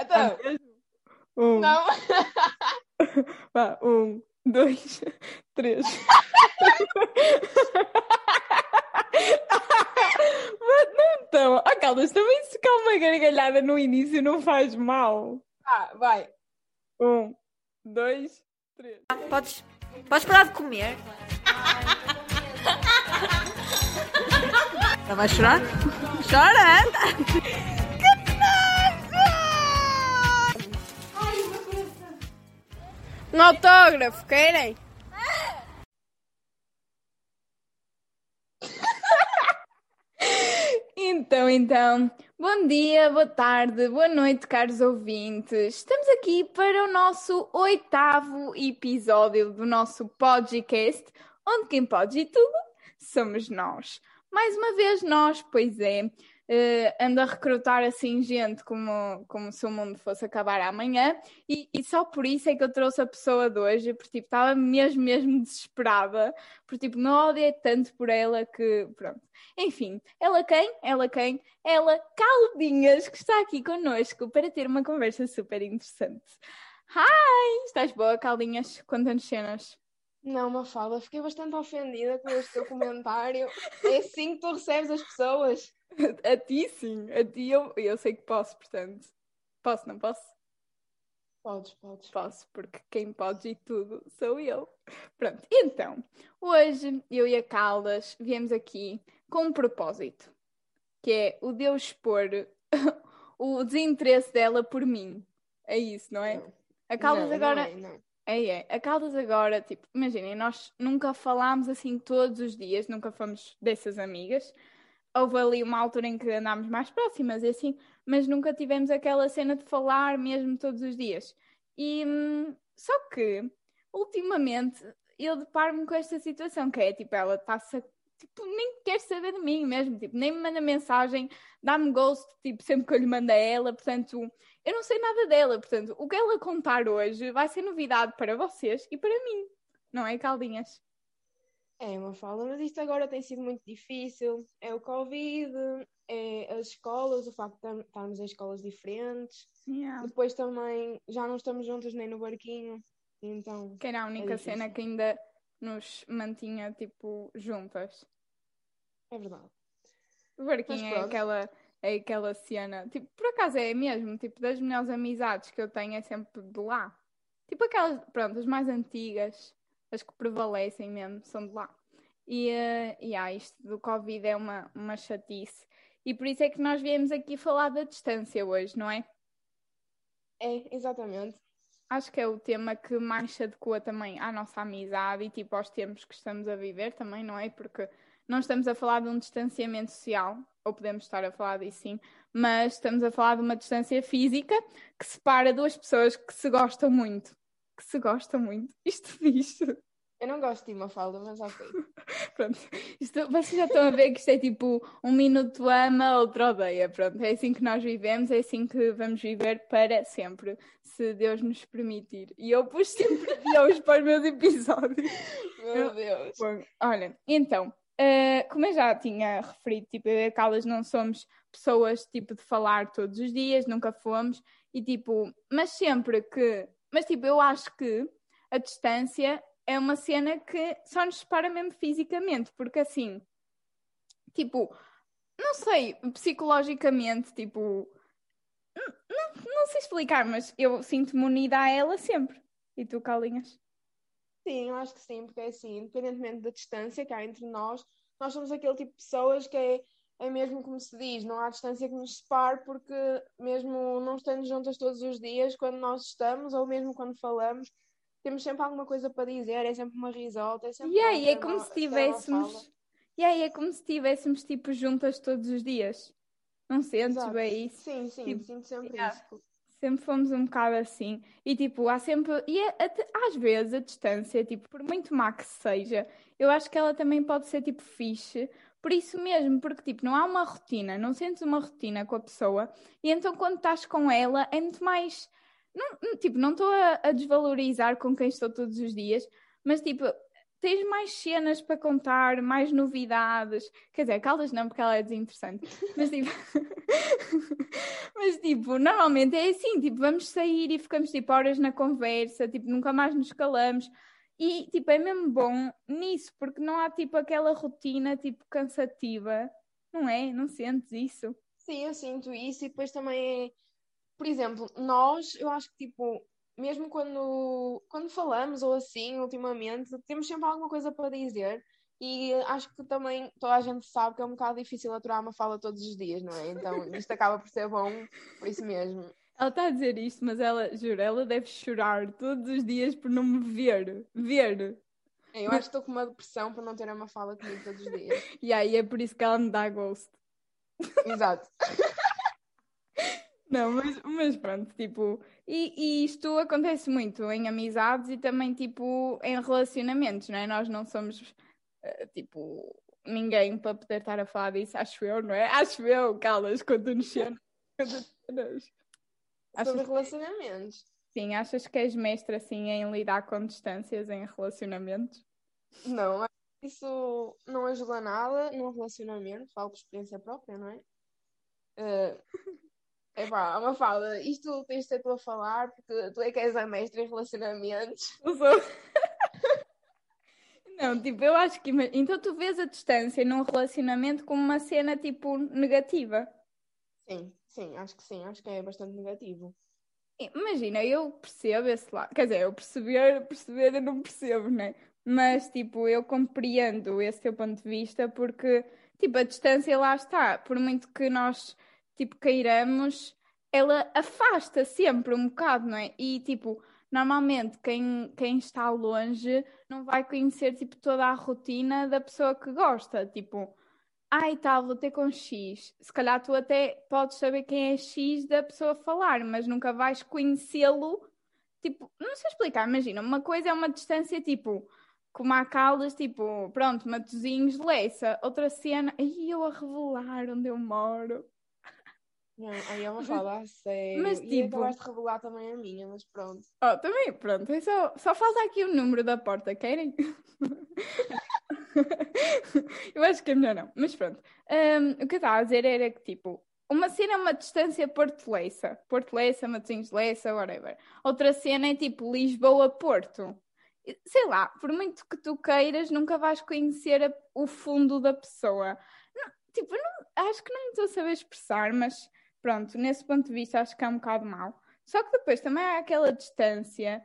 Então, Um, não. vá, um, dois, três. Mas não então, oh, Caldas, também se calma uma gargalhada no início não faz mal. Ah, vai. Um, dois, três. Podes, podes parar de comer? Ela vai chorar? Chora! Um autógrafo, querem? Então, então, bom dia, boa tarde, boa noite, caros ouvintes. Estamos aqui para o nosso oitavo episódio do nosso podcast, onde quem pode e tudo somos nós. Mais uma vez nós, pois é, eh, ando a recrutar assim gente como, como se o mundo fosse acabar amanhã e, e só por isso é que eu trouxe a pessoa de hoje, porque tipo, estava mesmo, mesmo desesperada, porque tipo, não odiei tanto por ela que, pronto. Enfim, ela quem? Ela quem? Ela Caldinhas, que está aqui connosco para ter uma conversa super interessante. Hi! Estás boa, Caldinhas? Conta-nos cenas. Não, Mafalda, fiquei bastante ofendida com este teu comentário. É assim que tu recebes as pessoas. A ti sim, a ti eu, eu sei que posso, portanto. Posso, não posso? Podes, podes. Posso, porque quem pode e tudo sou eu. Pronto, então, hoje eu e a Caldas viemos aqui com um propósito, que é o de eu expor o desinteresse dela por mim. É isso, não é? Não. A Caldas Não, agora. Não é, não. É, é. A Caldas agora, tipo, imaginem, nós nunca falámos assim todos os dias, nunca fomos dessas amigas. Houve ali uma altura em que andámos mais próximas e assim, mas nunca tivemos aquela cena de falar mesmo todos os dias. E hum, só que, ultimamente, eu deparo-me com esta situação, que é tipo, ela está-se tipo, nem quer saber de mim mesmo, tipo, nem me manda mensagem, dá-me ghost, tipo, sempre que eu lhe mando a ela, portanto, eu não sei nada dela, portanto, o que ela contar hoje vai ser novidade para vocês e para mim, não é, Caldinhas? É uma fala, mas isto agora tem sido muito difícil. É o Covid, é as escolas, o facto de estarmos em escolas diferentes. Yeah. Depois também já não estamos juntas nem no barquinho. Então, Que era a única difícil. cena que ainda nos mantinha, tipo, juntas. é verdade. O barquinho é aquela, é aquela cena, tipo, por acaso é mesmo, tipo, das melhores amizades que eu tenho é sempre de lá. Tipo aquelas, pronto, as mais antigas, as que prevalecem mesmo, são de lá. E, eh, e ah, isto do Covid é uma, uma chatice. E por isso é que nós viemos aqui falar da distância hoje, não é? É, exatamente. Acho que é o tema que mais se adequa também à nossa amizade e tipo aos tempos que estamos a viver também, não é? Porque não estamos a falar de um distanciamento social, ou podemos estar a falar disso sim, mas estamos a falar de uma distância física que separa duas pessoas que se gostam muito. Que se gostam muito. Isto diz. Eu não gosto de uma falda, mas ok. Pronto. Isto, vocês já estão a ver que isto é tipo um minuto ama, outro odeia. Pronto, é assim que nós vivemos, é assim que vamos viver para sempre, se Deus nos permitir. E eu pus sempre Deus para os meus episódios. Meu Deus. Bom, olha, então, eh, como eu já tinha referido, tipo, eu e a Carlas não somos pessoas tipo de falar todos os dias, nunca fomos, e tipo, mas sempre que, mas tipo, eu acho que a distância é uma cena que só nos separa mesmo fisicamente, porque assim, tipo, não sei, psicologicamente, tipo, não, não sei explicar, mas eu sinto-me unida a ela sempre. E tu, Calinhas? Sim, eu acho que sim, porque é assim, independentemente da distância que há entre nós, nós somos aquele tipo de pessoas que é, é mesmo como se diz, não há distância que nos separe, porque mesmo não estando juntas todos os dias, quando nós estamos, ou mesmo quando falamos, temos sempre alguma coisa para dizer, é sempre uma risota, é sempre E aí é como se fala. tivéssemos. E aí é como se estivéssemos tipo juntas todos os dias. Não sentes Exato. bem isso? Sim, sim, Tipo, sinto sempre yeah. isso. Sempre fomos um bocado assim. E tipo, há sempre. E a- até- às vezes a distância, tipo, por muito má que seja, eu acho que ela também pode ser tipo fixe. Por isso mesmo, porque tipo, não há uma rotina, não sentes uma rotina com a pessoa. E então quando estás com ela é muito mais. Não, tipo, não estou a, a desvalorizar com quem estou todos os dias, mas tipo, tens mais cenas para contar, mais novidades. Quer dizer, Caldas não, porque ela é desinteressante. Mas tipo, mas tipo, normalmente é assim, tipo, vamos sair e ficamos tipo horas na conversa, tipo, nunca mais nos calamos. E tipo, é mesmo bom nisso, porque não há tipo aquela rotina tipo cansativa, não é? Não sentes isso? Sim, eu sinto isso e depois também é, por exemplo, nós, eu acho que tipo, mesmo quando, quando falamos ou assim, ultimamente, temos sempre alguma coisa para dizer. E acho que também toda a gente sabe que é um bocado difícil aturar uma fala todos os dias, não é? Então isto acaba por ser bom por isso mesmo. Ela está a dizer isto, mas ela, juro, ela deve chorar todos os dias por não me ver. Ver. Eu acho que estou com uma depressão por não ter uma fala comigo todos os dias. E aí é por isso que ela me dá ghost. Exato. Não, mas, mas pronto, tipo, e, e isto acontece muito em amizades e também, tipo, em relacionamentos, não é? Nós não somos, uh, tipo, ninguém para poder estar a falar disso, acho eu, não é? Acho eu, calas, quando nos cenas. Sobre relacionamentos. Sim, achas que és mestre, assim, em lidar com distâncias em relacionamentos? Não, isso não ajuda nada num relacionamento, falo por experiência própria, não é? Uh, Epá, uma fala, isto tens de ser tu a falar, porque tu é que és a mestra em relacionamentos. Não, tipo, eu acho que. Então tu vês a distância num relacionamento como uma cena, tipo, negativa. Sim, sim, acho que sim, acho que é bastante negativo. Imagina, eu percebo esse lado. Quer dizer, eu perceber, perceber eu não percebo, né? Mas, tipo, eu compreendo esse teu ponto de vista porque, tipo, a distância lá está. Por muito que nós tipo, queiramos, ela afasta sempre um bocado, não é? E, tipo, normalmente quem, quem está longe não vai conhecer, tipo, toda a rotina da pessoa que gosta. Tipo, ai, tal, vou ter com X. Se calhar tu até podes saber quem é X da pessoa falar, mas nunca vais conhecê-lo. Tipo, não sei explicar, imagina, uma coisa é uma distância, tipo, como há Caldas, tipo, pronto, Matozinhos, Leça. Outra cena, aí eu a revelar onde eu moro. Não, aí é uma fala a sério. Mas, tipo... E acabaste de revelar também a minha, mas pronto. Oh, também, pronto. É só, só falta aqui o número da porta, querem? eu acho que é melhor não, mas pronto. Um, o que eu estava a dizer era que, tipo, uma cena é uma distância Porto-Leça. Porto-Leça, Matosinhos-Leça, whatever. Outra cena é, tipo, Lisboa-Porto. Sei lá, por muito que tu queiras, nunca vais conhecer a, o fundo da pessoa. Não, tipo, não, acho que não estou a saber expressar, mas Pronto, nesse ponto de vista acho que é um bocado mau. Só que depois também há aquela distância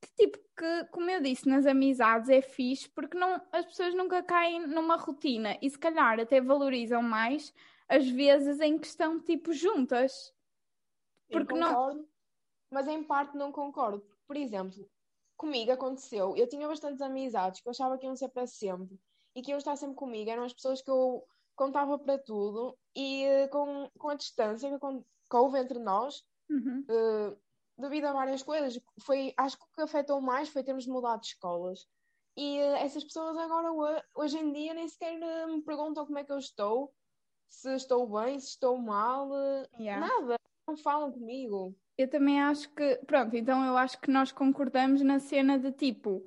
que, tipo, que, como eu disse, nas amizades é fixe porque não, as pessoas nunca caem numa rotina e se calhar até valorizam mais as vezes em que estão, tipo, juntas. Porque eu concordo, não... mas em parte não concordo. Por exemplo, comigo aconteceu, eu tinha bastantes amizades que eu achava que iam ser para sempre e que iam estar sempre comigo, eram as pessoas que eu contava para tudo e uh, com, com a distância que, que houve entre nós, uhum. uh, devido a várias coisas, foi, acho que o que afetou mais foi termos mudado de escolas. E uh, essas pessoas agora, hoje em dia, nem sequer me perguntam como é que eu estou, se estou bem, se estou mal, yeah. nada, não falam comigo. Eu também acho que, pronto, então eu acho que nós concordamos na cena de tipo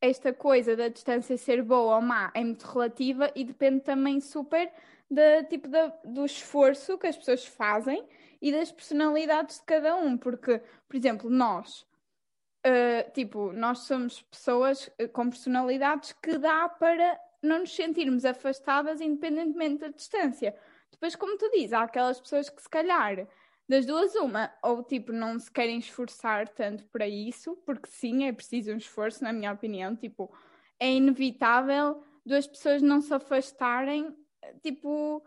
esta coisa da distância ser boa ou má é muito relativa e depende também super da, tipo, da, do esforço que as pessoas fazem e das personalidades de cada um. Porque, por exemplo, nós, uh, tipo, nós somos pessoas eh, com personalidades que dá para não nos sentirmos afastadas independentemente da distância. Depois, como tu dizes, há aquelas pessoas que se calhar das duas, uma, ou tipo, não se querem esforçar tanto para isso, porque sim, é preciso um esforço, na minha opinião, tipo, é inevitável duas pessoas não se afastarem, tipo,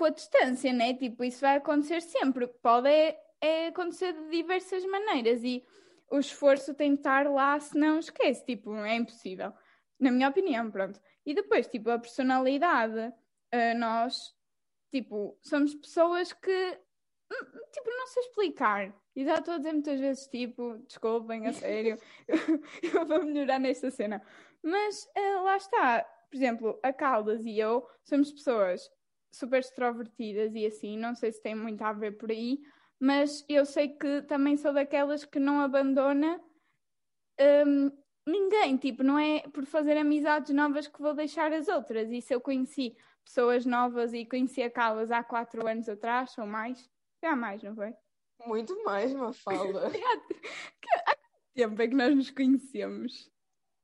com a distância, né? Tipo, isso vai acontecer sempre, pode é, é acontecer de diversas maneiras e o esforço tem de estar lá, se não esquece, tipo, é impossível, na minha opinião, pronto. E depois, tipo, a personalidade, uh, nós, tipo, somos pessoas que Tipo, não sei explicar. E já estou a dizer muitas vezes, tipo, desculpem, a sério, eu, vou melhorar nesta cena. Mas uh, lá está. Por exemplo, a Caldas e eu somos pessoas super extrovertidas e assim, não sei se tem muito a ver por aí, mas eu sei que também sou daquelas que não abandona um, ninguém, tipo, não é por fazer amizades novas que vou deixar as outras. E se eu conheci pessoas novas e conheci a Carlos há quatro anos atrás ou mais, já mais, não foi? Muito mais, Mafalda. Há quanto tempo é que nós nos conhecemos?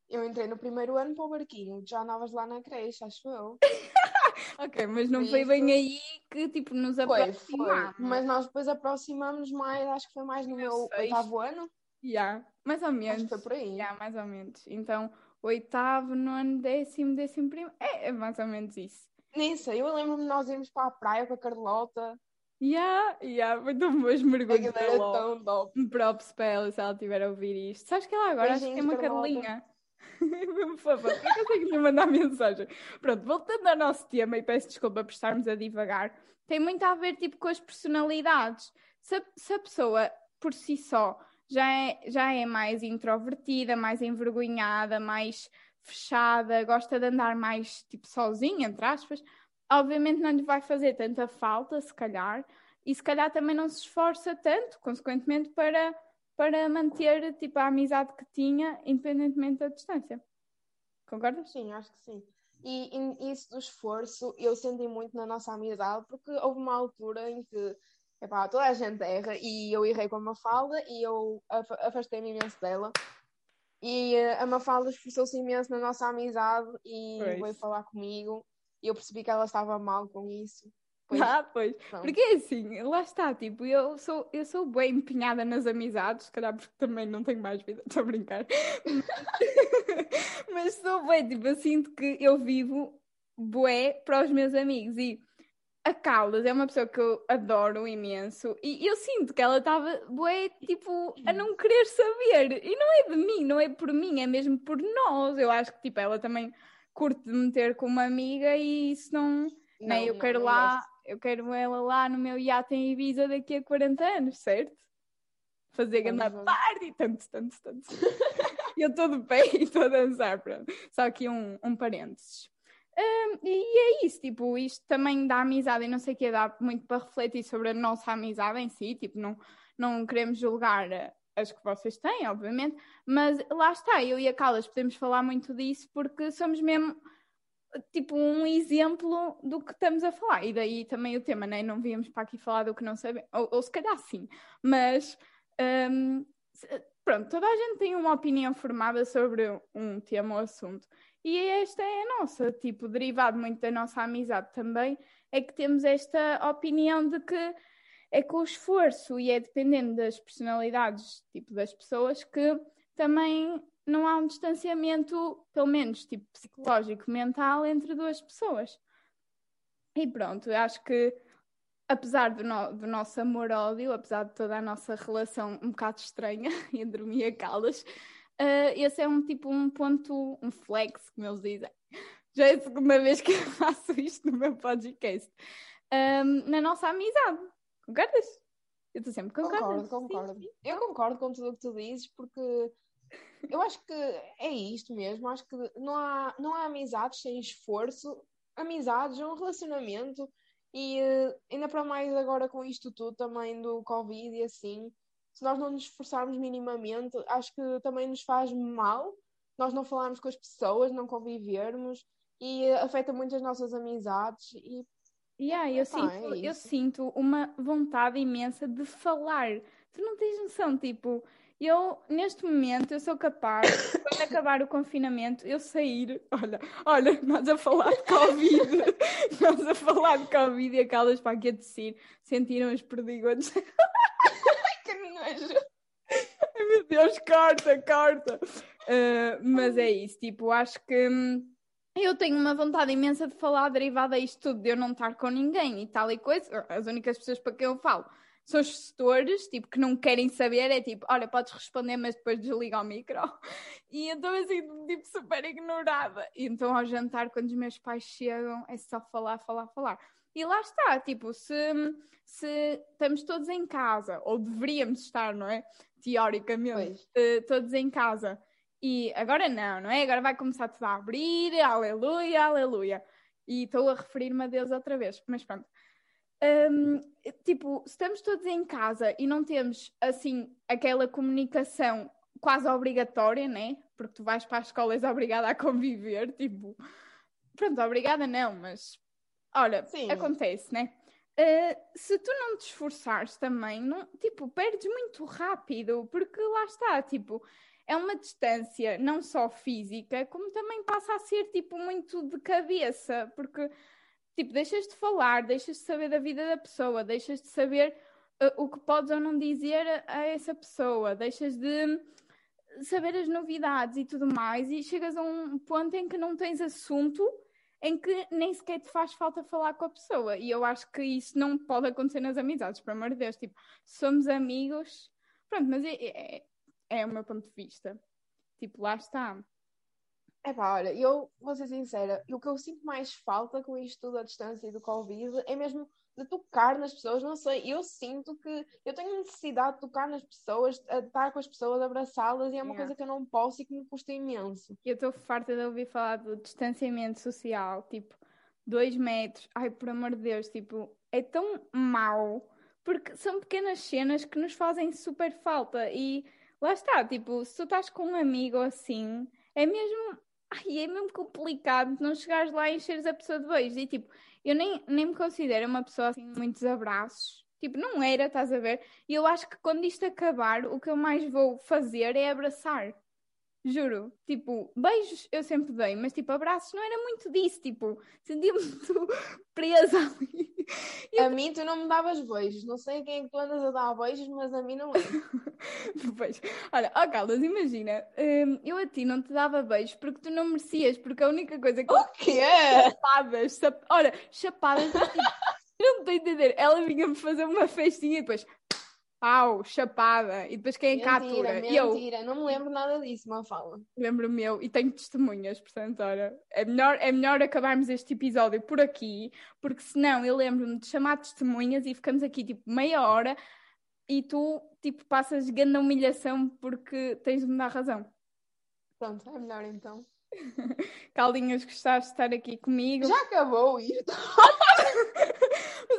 Eu entrei no primeiro ano para o barquinho, já andavas lá na creche, acho eu. Ok, mas não foi bem aí que tipo nos aproximámos. Mas nós depois aproximamos mais, acho que foi mais no meu oitavo ano. Já, mais ou Acho menos. que foi por aí. Já, mais ou menos. Então, oitavo, nono, décimo, décimo primeiro. É, é mais ou menos isso. Nem sei, eu lembro-me de nós irmos para a praia com a Carlota. Já, já, foi tão bons mergulhos Aquilo era LOL. tão top. Um props para ela se ela estiver a ouvir isto. Sabes que ela agora acho que tem Beijinhos, uma Carlota. cadelinha. Por favor, por que consegues me mandar mensagem? Pronto, voltando ao nosso tema, e peço desculpa por estarmos a divagar, tem muito a ver tipo com as personalidades. Se a, se a pessoa por si só já é, já é mais introvertida, mais envergonhada, mais fechada, gosta de andar mais tipo sozinha, entre aspas, obviamente não lhe vai fazer tanta falta, se calhar, e se calhar também não se esforça tanto, consequentemente, para, para manter tipo, a amizade que tinha, independentemente da distância. Concordas? Sim, acho que sim. E, e isso do esforço eu senti muito na nossa amizade, porque houve uma altura em que epá, toda a gente erra e eu errei com a Mafalda e eu afa- afastei-me imenso dela. E eh, a Mafalda esforçou-se imenso na nossa amizade e Pois. veio falar comigo. E eu percebi que ela estava mal com isso. Pois, Ah, pois. pronto. Porque é assim, lá está, tipo, eu sou, eu sou bem empenhada nas amizades, se calhar porque também não tenho mais vida, estou a brincar. Mas sou bem, tipo, eu sinto que eu vivo bué para os meus amigos e a Caldas é uma pessoa que eu adoro imenso e eu sinto que ela estava bué, tipo, a não querer saber. E não é de mim, não é por mim, é mesmo por nós. Eu acho que, tipo, ela também curte de meter com uma amiga e isso não... Não, Né? Eu não, quero não lá, gosto. Eu quero ela lá no meu iate em Ibiza daqui a 40 anos, certo? Fazer grande party, tanto, tanto, tanto. E eu estou de pé e estou a dançar, pronto. Só aqui um, um parênteses. Hum, e é isso, tipo, isto também dá amizade e não sei o que, dá muito para refletir sobre a nossa amizade em si, tipo, não, não queremos julgar as que vocês têm, obviamente, mas lá está, eu e a Carlas podemos falar muito disso porque somos mesmo tipo um exemplo do que estamos a falar. E daí também o tema, né? Não víamos para aqui falar do que não sabemos, ou, ou se calhar sim, mas se- pronto, toda a gente tem uma opinião formada sobre um tema ou assunto. E esta é a nossa, tipo, derivado muito da nossa amizade também, é que temos esta opinião de que é com o esforço e é dependendo das personalidades, tipo, das pessoas, que também não há um distanciamento, pelo menos, tipo, psicológico, mental, entre duas pessoas. E pronto, eu acho que, apesar do, no- do nosso amor-ódio, apesar de toda a nossa relação um bocado estranha entre mim e a Caldas, eh, esse é um tipo, um ponto, um flex, como eles dizem. Já é a segunda vez que eu faço isto no meu podcast. Ahm, na nossa amizade. Concordas? Eu estou sempre Concordo, concordas? concordo. Sim, sim. Eu concordo com tudo o que tu dizes, porque eu acho que é isto mesmo. Acho que não há, não há amizades sem esforço. Amizades é um relacionamento. E eh, ainda para mais agora com isto tudo também do Covid e assim, se nós não nos esforçarmos minimamente, acho que também nos faz mal nós não falarmos com as pessoas, não convivermos e eh, afeta muito as nossas amizades. E Yeah, eu, Epá, sinto, é eu sinto uma vontade imensa de falar. Tu não tens noção, tipo, eu neste momento eu sou capaz, quando acabar o confinamento, eu sair. Olha, olha, nós a falar de Covid, nós a falar de Covid e aquelas para aqui a tossir, sentiram os perdigotes. que nojo! Ai meu Deus, corta, corta. Uh, mas é isso, tipo, acho que hum, eu tenho uma vontade imensa de falar derivada a isto tudo, de eu não estar com ninguém e tal e coisa. As únicas pessoas para quem eu falo são os gestores, tipo, que não querem saber, é tipo, olha, podes responder, mas depois desliga o micro. E eu estou assim, tipo, super ignorada. E então ao jantar, quando os meus pais chegam, é só falar, falar, falar. E lá está, tipo, se, se estamos todos em casa, ou deveríamos estar, não é? Teoricamente, eh, todos em casa. E agora não, não é? Agora vai começar tudo a abrir, aleluia, aleluia. E estou a referir-me a Deus outra vez, mas pronto. Hum, tipo, se estamos todos em casa e não temos, assim, aquela comunicação quase obrigatória, né? porque tu vais para a escola e és obrigada a conviver, tipo, pronto, obrigada não, mas olha, Sim. acontece, né? Uh, se tu não te esforçares também, não, tipo, perdes muito rápido, porque lá está, tipo, é uma distância não só física, como também passa a ser, tipo, muito de cabeça, porque, tipo, deixas de falar, deixas de saber da vida da pessoa, deixas de saber uh, o que podes ou não dizer a, a essa pessoa, deixas de saber as novidades e tudo mais, e chegas a um ponto em que não tens assunto em que nem sequer te faz falta falar com a pessoa. E eu acho que isso não pode acontecer nas amizades, por amor de Deus. Tipo, somos amigos. Pronto, mas é, é, é o meu ponto de vista. Tipo, lá está. É pá, olha, eu vou ser sincera, o que eu sinto mais falta com isto tudo à distância e do Covid é mesmo de tocar nas pessoas, não sei, eu sinto que eu tenho necessidade de tocar nas pessoas, de estar com as pessoas, abraçá-las, e é uma Yeah. coisa que eu não posso e que me custa imenso. Eu estou farta de ouvir falar do distanciamento social, tipo, dois metros. Ai, por amor de Deus, tipo, é tão mau, porque são pequenas cenas que nos fazem super falta. E lá está, tipo, se tu estás com um amigo assim, é mesmo. Ai, é mesmo complicado não chegares lá e encheres a pessoa de beijos. E tipo, eu nem, nem me considero uma pessoa assim, muitos abraços. Tipo, não era, estás a ver? E eu acho que quando isto acabar, o que eu mais vou fazer é abraçar. Juro, tipo, beijos eu sempre dei, mas tipo, abraços não era muito disso, tipo, sentia-me muito presa ali. E A mim tu não me davas beijos, não sei a quem é que tu andas a dar beijos, mas a mim não é. Depois, olha, ó Carlos, imagina, hum, eu a ti não te dava beijos porque tu não merecias, porque a única coisa que O quê? chapadas, sap- olha, chapadas, tipo, eu não estou a entender, ela vinha-me fazer uma festinha e depois, pau, chapada, e depois quem é Mentira, atura? E eu, mentira, não me lembro nada disso, Mafala. lembro-me eu, e tenho testemunhas, portanto, olha, é melhor, é melhor acabarmos este episódio por aqui, porque senão eu lembro-me de chamar testemunhas e ficamos aqui tipo meia hora e tu tipo passas grande humilhação porque tens de me dar razão. Pronto, é melhor então. Caldinhas, gostaste de estar aqui comigo? Já acabou isto?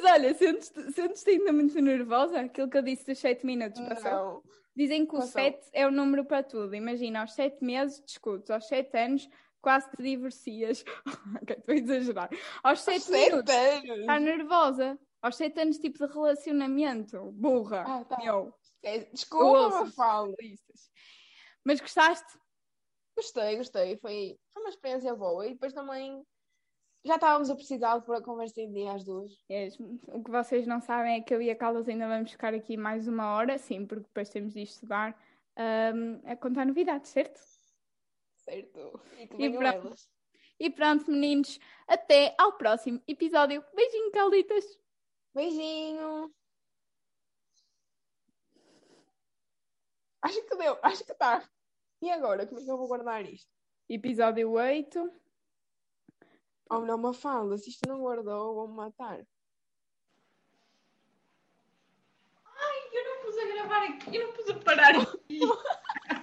Mas olha, sentes-te sentes ainda muito nervosa? Aquilo que eu disse dos 7 minutos, passou? Não. Dizem que o Passou. 7 é o número para tudo. Imagina, aos 7 meses discutes, aos 7 anos quase te divorcias. ok, estou a exagerar. Aos 7 Sete minutos anos. estás nervosa. Aos 7 anos, tipo de relacionamento. Burra. Ah, tá. Meu. É, Eu Desculpa, Mafala. especialistas. Mas gostaste? Gostei, gostei. Foi, foi uma experiência boa. E depois também já estávamos a precisar de pôr a conversa em dia às duas. É, O que vocês não sabem é que eu e a Carlos ainda vamos ficar aqui mais uma hora, sim, porque depois temos de estudar ahm, a contar novidades, certo? Certo. E que E pronto. elas. E pronto, meninos, até ao próximo episódio. Beijinho, Calditas! Beijinho. Acho que deu. Acho que tá. E agora? Como é que eu vou guardar isto? Episódio 8. Ou melhor, uma fala. Se isto não guardou, vou-me matar. Ai, eu não pus a gravar aqui. Eu não pus a parar aqui.